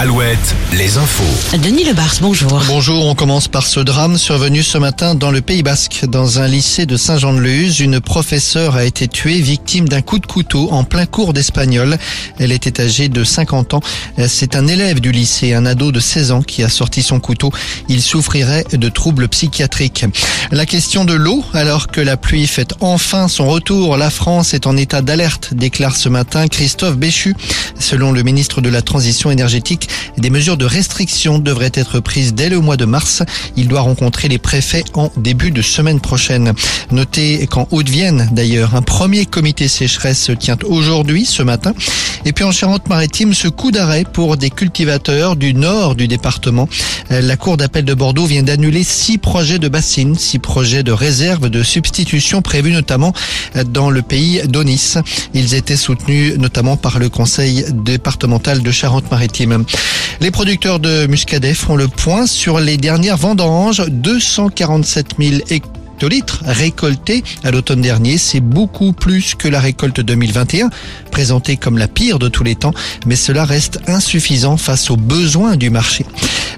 Alouette, les infos. Denis Lebars, bonjour. Bonjour, on commence par ce drame survenu ce matin dans le Pays Basque. Dans un lycée de Saint-Jean-de-Luz, une professeure a été tuée victime d'un coup de couteau en plein cours d'espagnol. Elle était âgée de 50 ans. C'est un élève du lycée, un ado de 16 ans qui a sorti son couteau. Il souffrirait de troubles psychiatriques. La question de l'eau, alors que la pluie fait enfin son retour, la France est en état d'alerte, déclare ce matin Christophe Béchu. Selon le ministre de la Transition énergétique, des mesures de restriction devraient être prises dès le mois de mars. Il doit rencontrer les préfets en début de semaine prochaine. Notez qu'en Haute-Vienne, d'ailleurs, un premier comité sécheresse se tient aujourd'hui, ce matin. Et puis en Charente-Maritime, ce coup d'arrêt pour des cultivateurs du nord du département. La Cour d'appel de Bordeaux vient d'annuler six projets de bassines, six projets de réserve de substitution prévus notamment dans le pays d'Onis. Ils étaient soutenus notamment par le Conseil départemental de Charente-Maritime. Les producteurs de muscadet font le point sur les dernières vendanges. 247 000 hectolitres récoltés à l'automne dernier. C'est beaucoup plus que la récolte 2021, présentée comme la pire de tous les temps, mais cela reste insuffisant face aux besoins du marché.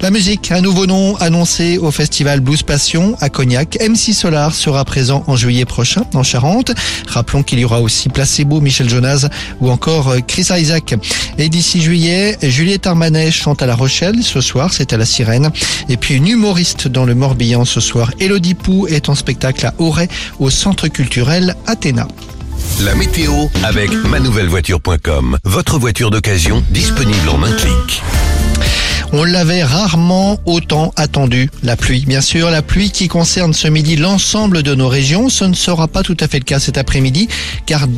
La musique, un nouveau nom annoncé au festival Blues Passion à Cognac. MC Solar sera présent en juillet prochain en Charente. Rappelons qu'il y aura aussi Placebo, Michel Jonas ou encore Chris Isaac. Et d'ici juillet, Juliette Armanet chante à La Rochelle ce soir, c'est à la Sirène. Et puis une humoriste dans le Morbihan ce soir, Elodie Pou est en spectacle à Auray au Centre culturel Athéna. La météo avec manouvellevoiture.com. Votre voiture d'occasion disponible en un clic. On l'avait rarement autant attendu, la pluie. Bien sûr, la pluie qui concerne ce midi l'ensemble de nos régions. Ce ne sera pas tout à fait le cas cet après-midi, car